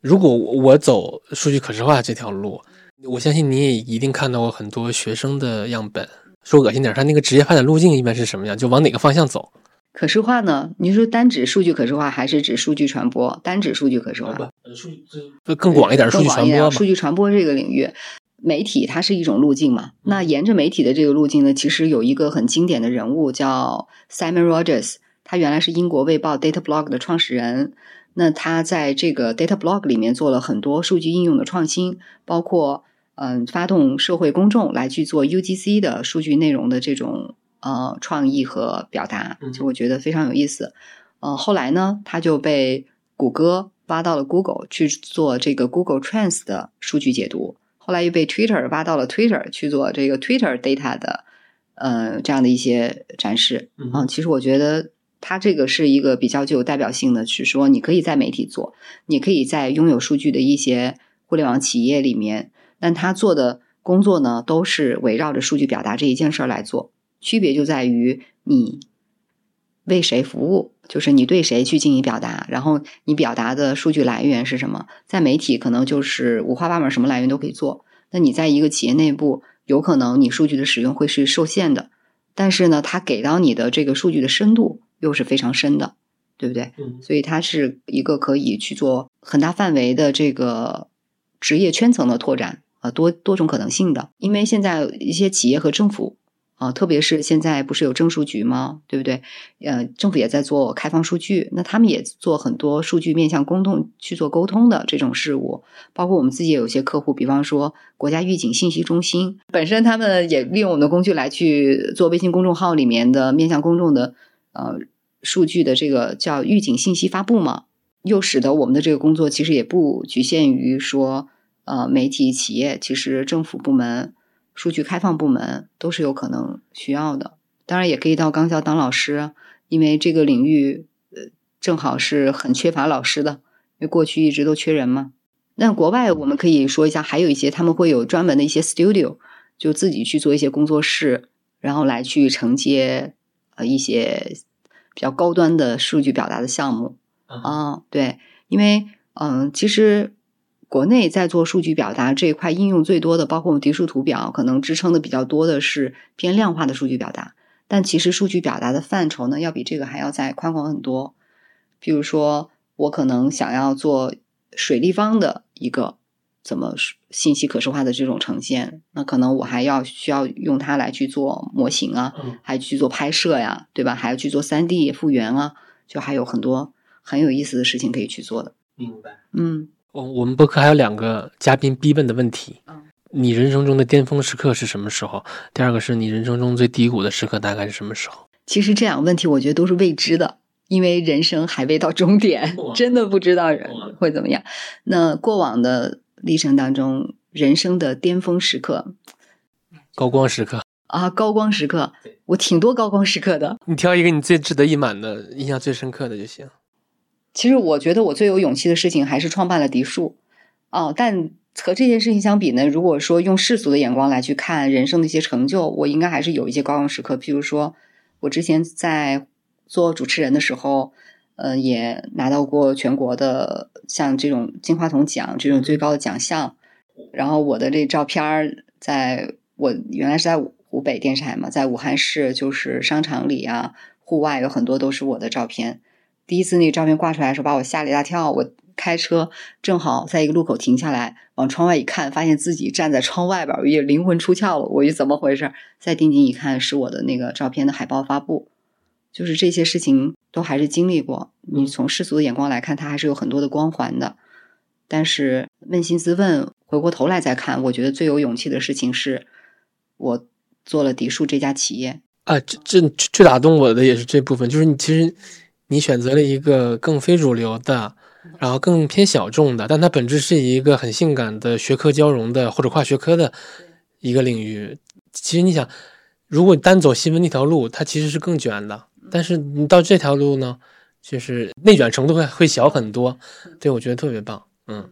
如果我走数据可视化这条路。我相信你也一定看到过很多学生的样本。说恶心点，他那个职业发展路径一般是什么样？就往哪个方向走？可视化呢？你说单指数据可视化，还是指数据传播？单指数据可视化？不，数据这更广一点，数据传播数据传播这个领域，媒体它是一种路径嘛？那沿着媒体的这个路径呢，其实有一个很经典的人物叫 Simon Rogers，他原来是英国卫报 Data Blog 的创始人。那他在这个 Data Blog 里面做了很多数据应用的创新，包括。嗯，发动社会公众来去做 UGC 的数据内容的这种呃创意和表达，就我觉得非常有意思。呃，后来呢，他就被谷歌挖到了 Google 去做这个 Google Trends 的数据解读，后来又被 Twitter 挖到了 Twitter 去做这个 Twitter Data 的呃这样的一些展示。嗯，其实我觉得它这个是一个比较具有代表性的，是说你可以在媒体做，你可以在拥有数据的一些互联网企业里面。但他做的工作呢，都是围绕着数据表达这一件事儿来做，区别就在于你为谁服务，就是你对谁去进行表达，然后你表达的数据来源是什么。在媒体可能就是五花八门，什么来源都可以做。那你在一个企业内部，有可能你数据的使用会是受限的，但是呢，它给到你的这个数据的深度又是非常深的，对不对？嗯，所以它是一个可以去做很大范围的这个职业圈层的拓展。呃，多多种可能性的，因为现在一些企业和政府啊，特别是现在不是有政数局吗？对不对？呃，政府也在做开放数据，那他们也做很多数据面向公众去做沟通的这种事务。包括我们自己也有些客户，比方说国家预警信息中心，本身他们也利用我们的工具来去做微信公众号里面的面向公众的呃数据的这个叫预警信息发布嘛，又使得我们的这个工作其实也不局限于说。呃，媒体、企业，其实政府部门、数据开放部门都是有可能需要的。当然，也可以到高校当老师，因为这个领域呃正好是很缺乏老师的，因为过去一直都缺人嘛。那国外我们可以说一下，还有一些他们会有专门的一些 studio，就自己去做一些工作室，然后来去承接呃一些比较高端的数据表达的项目啊。对，因为嗯，其实。国内在做数据表达这一块应用最多的，包括我们迪数图表，可能支撑的比较多的是偏量化的数据表达。但其实数据表达的范畴呢，要比这个还要再宽广很多。比如说，我可能想要做水立方的一个怎么信息可视化的这种呈现，那可能我还要需要用它来去做模型啊，还去做拍摄呀，对吧？还要去做三 D 复原啊，就还有很多很有意思的事情可以去做的。明白。嗯。我我们播客还有两个嘉宾逼问的问题。你人生中的巅峰时刻是什么时候？第二个是你人生中最低谷的时刻大概是什么时候？其实这两个问题我觉得都是未知的，因为人生还未到终点，真的不知道人会怎么样。那过往的历程当中，人生的巅峰时刻，高光时刻啊，高光时刻，我挺多高光时刻的。你挑一个你最志得意满的、印象最深刻的就行。其实我觉得我最有勇气的事情还是创办了迪数，哦，但和这件事情相比呢，如果说用世俗的眼光来去看人生的一些成就，我应该还是有一些高光时刻。譬如说，我之前在做主持人的时候，呃，也拿到过全国的像这种金话筒奖这种最高的奖项。然后我的这照片儿，在我原来是在湖北电视台嘛，在武汉市就是商场里啊，户外有很多都是我的照片。第一次那个照片挂出来的时候，把我吓了一大跳。我开车正好在一个路口停下来，往窗外一看，发现自己站在窗外边，我也灵魂出窍了。我一怎么回事？再定睛一看，是我的那个照片的海报发布。就是这些事情都还是经历过。你从世俗的眼光来看，它还是有很多的光环的。但是扪心自问，回过头来再看，我觉得最有勇气的事情是，我做了迪数这家企业啊。这这最打动我的也是这部分，就是你其实。你选择了一个更非主流的，然后更偏小众的，但它本质是一个很性感的学科交融的或者跨学科的一个领域。其实你想，如果单走新闻那条路，它其实是更卷的。但是你到这条路呢，就是内卷程度会会小很多。对我觉得特别棒。嗯，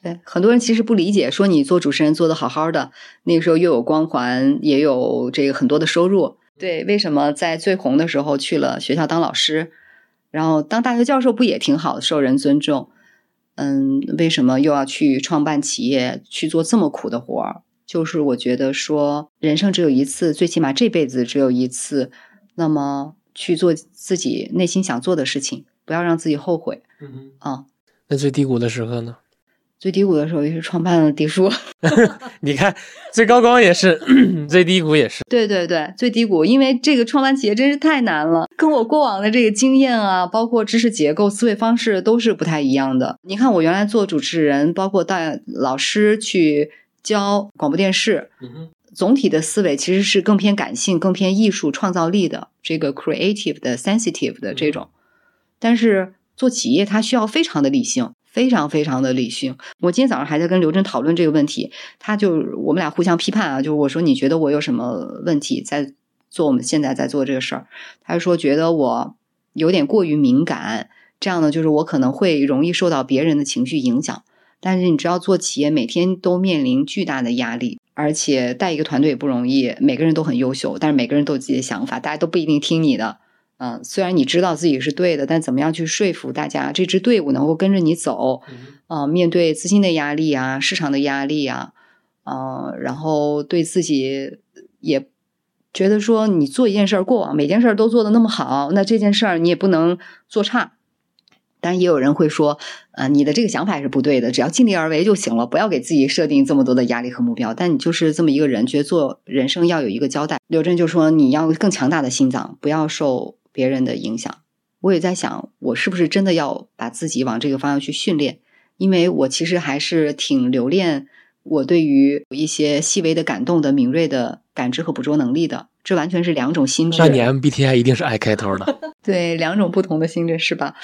对，很多人其实不理解，说你做主持人做的好好的，那个时候又有光环，也有这个很多的收入。对，为什么在最红的时候去了学校当老师，然后当大学教授不也挺好的，受人尊重？嗯，为什么又要去创办企业，去做这么苦的活儿？就是我觉得说，人生只有一次，最起码这辈子只有一次，那么去做自己内心想做的事情，不要让自己后悔。嗯啊，那最低谷的时刻呢？最低谷的时候也是创办了迪叔，你看最高光也是，最低谷也是。对对对，最低谷，因为这个创办企业真是太难了，跟我过往的这个经验啊，包括知识结构、思维方式都是不太一样的。你看我原来做主持人，包括带老师去教广播电视，总体的思维其实是更偏感性、更偏艺术创造力的这个 creative 的 sensitive 的这种，但是做企业它需要非常的理性。非常非常的理性。我今天早上还在跟刘真讨论这个问题，他就我们俩互相批判啊，就是我说你觉得我有什么问题在做我们现在在做这个事儿？他说觉得我有点过于敏感，这样呢就是我可能会容易受到别人的情绪影响。但是你知道做企业每天都面临巨大的压力，而且带一个团队也不容易，每个人都很优秀，但是每个人都有自己的想法，大家都不一定听你的。嗯，虽然你知道自己是对的，但怎么样去说服大家，这支队伍能够跟着你走？嗯，面对资金的压力啊，市场的压力啊，嗯，然后对自己也觉得说，你做一件事儿，过往每件事儿都做的那么好，那这件事儿你也不能做差。但也有人会说，呃，你的这个想法是不对的，只要尽力而为就行了，不要给自己设定这么多的压力和目标。但你就是这么一个人，觉得做人生要有一个交代。刘震就说，你要更强大的心脏，不要受。别人的影响，我也在想，我是不是真的要把自己往这个方向去训练？因为我其实还是挺留恋我对于一些细微的感动的敏锐的感知和捕捉能力的。这完全是两种心智。那你 MBTI 一定是 I 开头的。对，两种不同的心智是吧？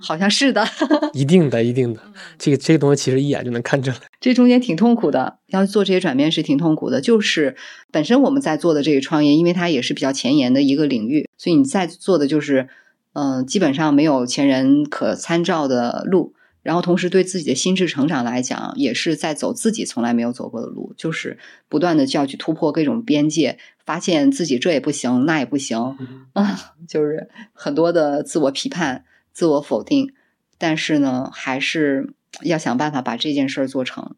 好像是的。一定的，一定的。这个这个东西其实一眼就能看出来。这中间挺痛苦的，要做这些转变是挺痛苦的。就是本身我们在做的这个创业，因为它也是比较前沿的一个领域，所以你在做的就是，嗯，基本上没有前人可参照的路。然后同时对自己的心智成长来讲，也是在走自己从来没有走过的路，就是不断的就要去突破各种边界，发现自己这也不行，那也不行，啊，就是很多的自我批判、自我否定。但是呢，还是要想办法把这件事儿做成。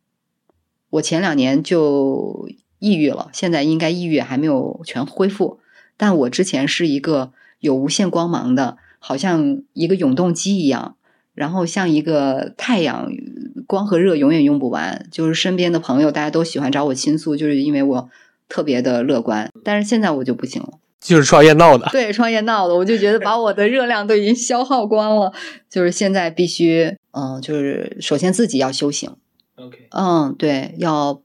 我前两年就抑郁了，现在应该抑郁还没有全恢复。但我之前是一个有无限光芒的，好像一个永动机一样，然后像一个太阳，光和热永远用不完。就是身边的朋友，大家都喜欢找我倾诉，就是因为我特别的乐观。但是现在我就不行了，就是创业闹的。对，创业闹的，我就觉得把我的热量都已经消耗光了。就是现在必须，嗯，就是首先自己要修行。OK，嗯，对，要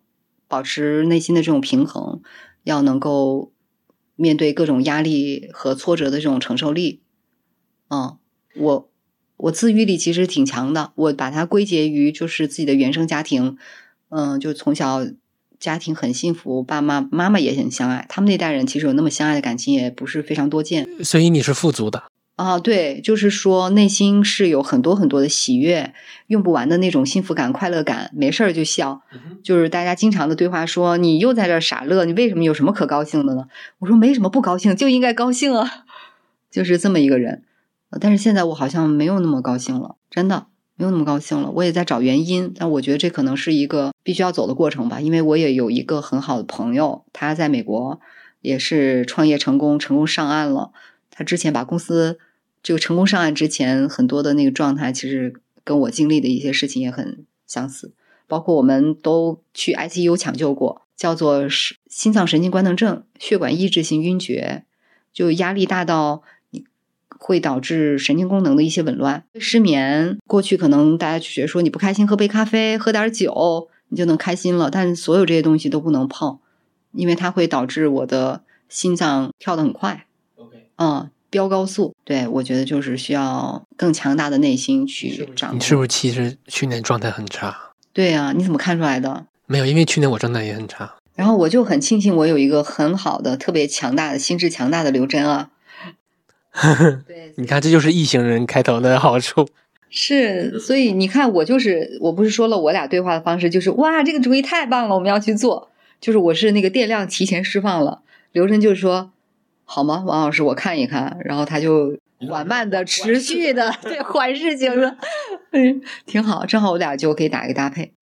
保持内心的这种平衡，要能够面对各种压力和挫折的这种承受力。嗯，我我自愈力其实挺强的，我把它归结于就是自己的原生家庭，嗯，就从小家庭很幸福，爸妈妈妈也很相爱。他们那代人其实有那么相爱的感情也不是非常多见。所以你是富足的。啊，对，就是说内心是有很多很多的喜悦，用不完的那种幸福感、快乐感，没事儿就笑。就是大家经常的对话说：“你又在这傻乐，你为什么有什么可高兴的呢？”我说：“没什么不高兴，就应该高兴啊。”就是这么一个人。但是现在我好像没有那么高兴了，真的没有那么高兴了。我也在找原因，但我觉得这可能是一个必须要走的过程吧。因为我也有一个很好的朋友，他在美国也是创业成功，成功上岸了。他之前把公司就成功上岸之前很多的那个状态，其实跟我经历的一些事情也很相似。包括我们都去 ICU 抢救过，叫做是心脏神经官能症、血管抑制性晕厥，就压力大到会导致神经功能的一些紊乱、失眠。过去可能大家就觉得说你不开心，喝杯咖啡、喝点酒你就能开心了，但所有这些东西都不能碰，因为它会导致我的心脏跳得很快。嗯，飙高速，对我觉得就是需要更强大的内心去掌控。你是不是其实去年状态很差？对呀，你怎么看出来的？没有，因为去年我状态也很差。然后我就很庆幸我有一个很好的、特别强大的心智强大的刘真啊。对，你看，这就是异行人开头的好处。是，所以你看，我就是，我不是说了，我俩对话的方式就是哇，这个主意太棒了，我们要去做。就是我是那个电量提前释放了，刘晨就是说。好吗，王老师？我看一看，然后他就缓慢的、持续的，对，缓释型的，嗯，挺好，正好我俩就可以打一个搭配。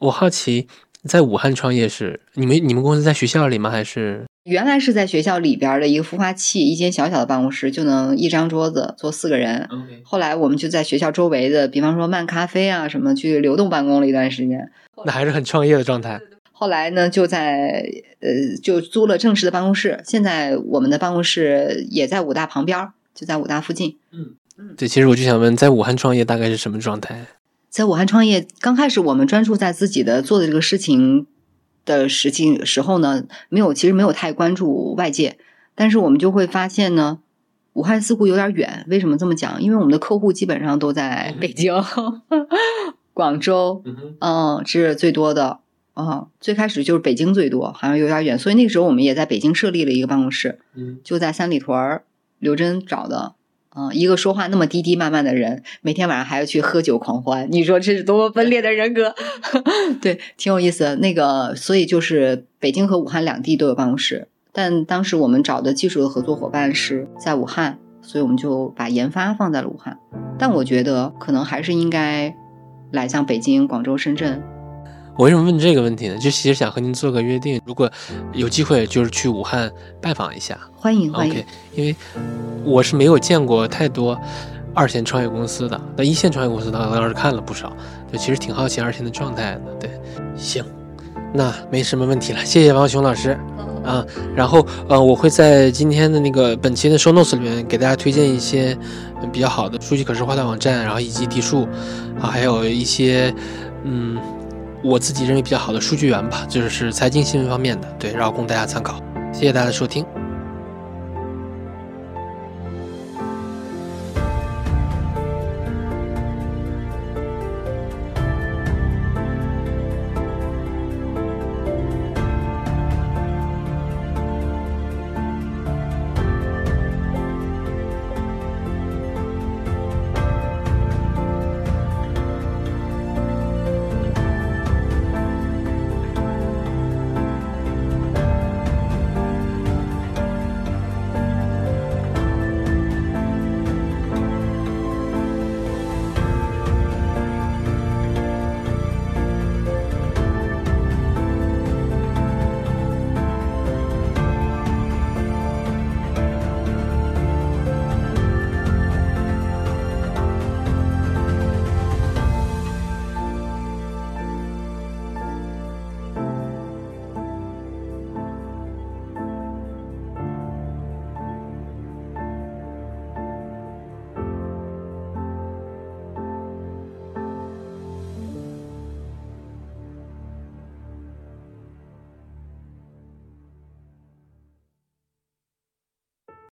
我好奇，在武汉创业是你们你们公司在学校里吗？还是原来是在学校里边的一个孵化器，一间小小的办公室就能一张桌子坐四个人。后来我们就在学校周围的，比方说漫咖啡啊什么，去流动办公了一段时间。那还是很创业的状态。后来呢，就在呃，就租了正式的办公室。现在我们的办公室也在武大旁边，就在武大附近。嗯嗯，对，其实我就想问，在武汉创业大概是什么状态？在武汉创业，刚开始我们专注在自己的做的这个事情的时期时候呢，没有，其实没有太关注外界。但是我们就会发现呢，武汉似乎有点远。为什么这么讲？因为我们的客户基本上都在北京、广州，嗯，是最多的。哦，最开始就是北京最多，好像有点远，所以那个时候我们也在北京设立了一个办公室，嗯，就在三里屯儿，刘真找的，嗯，一个说话那么低低慢慢的人，每天晚上还要去喝酒狂欢，你说这是多么分裂的人格？对，挺有意思。那个，所以就是北京和武汉两地都有办公室，但当时我们找的技术的合作伙伴是在武汉，所以我们就把研发放在了武汉。但我觉得可能还是应该来像北京、广州、深圳。我为什么问这个问题呢？就其实想和您做个约定，如果有机会，就是去武汉拜访一下，欢迎欢迎。因为我是没有见过太多二线创业公司的，那一线创业公司倒倒是看了不少，就其实挺好奇二线的状态的。对，行，那没什么问题了，谢谢王雄老师啊。然后呃，我会在今天的那个本期的 show notes 里面给大家推荐一些比较好的数据可视化的网站，然后以及底数啊，还有一些嗯。我自己认为比较好的数据源吧，就是财经新闻方面的，对，然后供大家参考。谢谢大家的收听。